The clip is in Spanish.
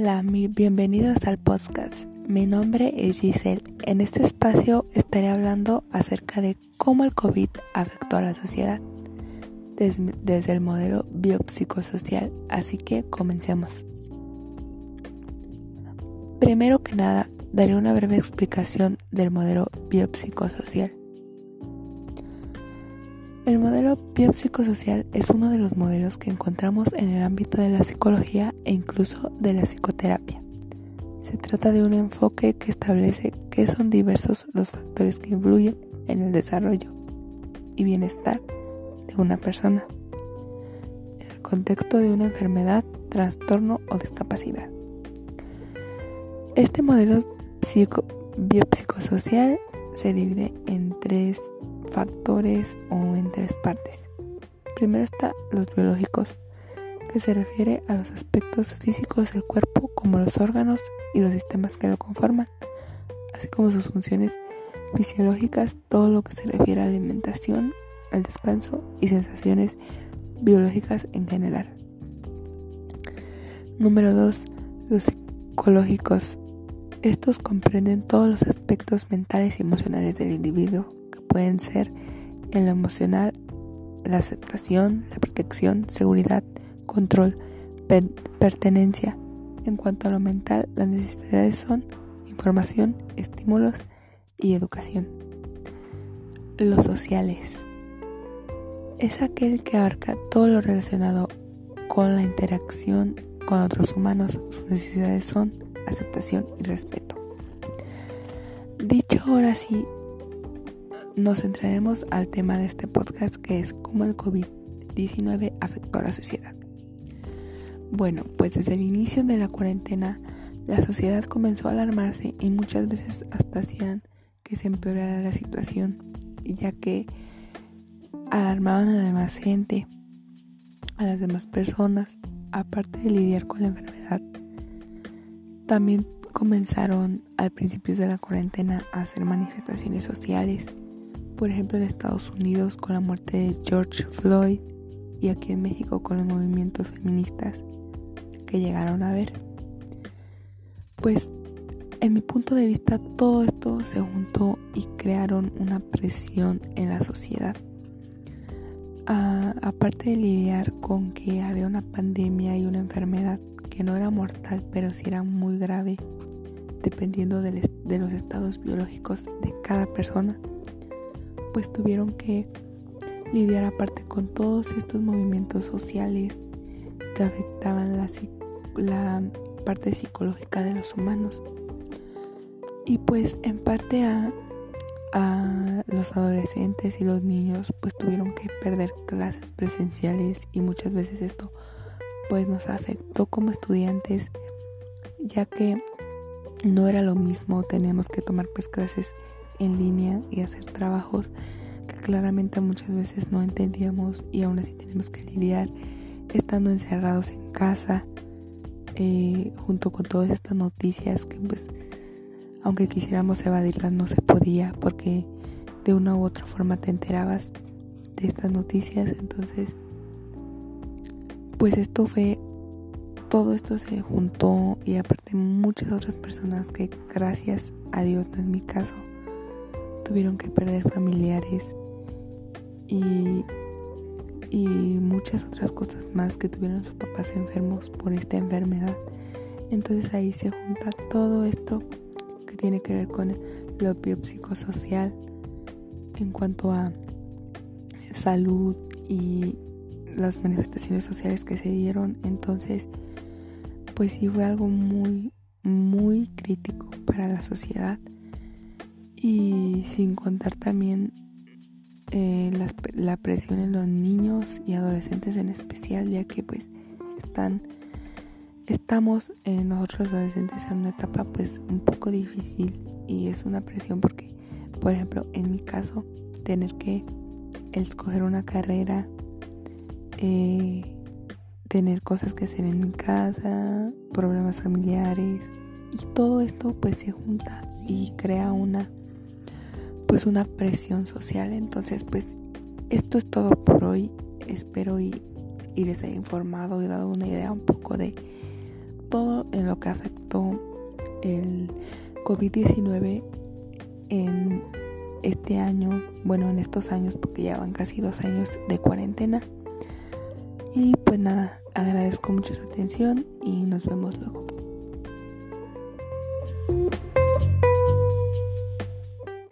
Hola, bienvenidos al podcast. Mi nombre es Giselle. En este espacio estaré hablando acerca de cómo el COVID afectó a la sociedad desde, el modelo biopsicosocial. Así que comencemos. Primero que nada, daré una breve explicación del modelo biopsicosocial. El modelo biopsicosocial es uno de los modelos que encontramos en el ámbito de la psicología e incluso de la psicoterapia. Se trata de un enfoque que establece que son diversos los factores que influyen en el desarrollo y bienestar de una persona en el contexto de una enfermedad, trastorno o discapacidad. Este modelo biopsicosocial se divide en tres factores o en tres partes. Primero está los biológicos, que se refiere a los aspectos físicos del cuerpo como los órganos y los sistemas que lo conforman, así como sus funciones fisiológicas, todo lo que se refiere a alimentación, al descanso y sensaciones biológicas en general. Número 2. Los psicológicos. Estos comprenden todos los aspectos mentales y emocionales del individuo, pueden ser en lo emocional, la aceptación, la protección, seguridad, control, pertenencia. En cuanto a lo mental, las necesidades son información, estímulos y educación. Los sociales. Es aquel que abarca todo lo relacionado con la interacción con otros humanos. Sus necesidades son aceptación y respeto. Dicho ahora sí, nos centraremos al tema de este podcast que es cómo el COVID-19 afectó a la sociedad. Bueno, pues desde el inicio de la cuarentena la sociedad comenzó a alarmarse y muchas veces hasta hacían que se empeorara la situación, ya que alarmaban a la demás gente, a las demás personas, aparte de lidiar con la enfermedad. También comenzaron al principio de la cuarentena a hacer manifestaciones sociales por ejemplo en Estados Unidos con la muerte de George Floyd y aquí en México con los movimientos feministas que llegaron a ver. Pues en mi punto de vista todo esto se juntó y crearon una presión en la sociedad. aparte de lidiar con que había una pandemia y una enfermedad que no era mortal pero sí era muy grave dependiendo de los estados biológicos de cada persona pues tuvieron que lidiar aparte con todos estos movimientos sociales que afectaban la, la parte psicológica de los humanos. Y pues en parte a, a los adolescentes y los niños pues tuvieron que perder clases presenciales y muchas veces esto pues nos afectó como estudiantes ya que no era lo mismo, tenemos que tomar pues clases en línea y hacer trabajos que claramente muchas veces no entendíamos y aún así tenemos que lidiar estando encerrados en casa eh, junto con todas estas noticias que pues aunque quisiéramos evadirlas no se podía porque de una u otra forma te enterabas de estas noticias. Entonces pues esto fue todo esto se juntó y aparte muchas otras personas que gracias a Dios no es mi caso tuvieron que perder familiares y, y muchas otras cosas más que tuvieron sus papás enfermos por esta enfermedad. Entonces ahí se junta todo esto que tiene que ver con lo biopsicosocial en cuanto a salud y las manifestaciones sociales que se dieron. Entonces, pues sí fue algo muy, muy crítico para la sociedad y sin contar también eh, la, presión en los niños y adolescentes en especial ya que pues están estamos eh, nosotros adolescentes en una etapa pues un poco difícil y es una presión porque por ejemplo en mi caso tener que escoger una carrera eh, tener cosas que hacer en mi casa problemas familiares y todo esto pues se junta y crea una pues una presión social. Entonces pues esto es todo por hoy. Espero y, les haya informado y dado una idea un poco de todo en lo que afectó el COVID-19 en este año, bueno, en estos años, porque ya van casi dos años de cuarentena. Y pues nada, agradezco mucho su atención y nos vemos luego.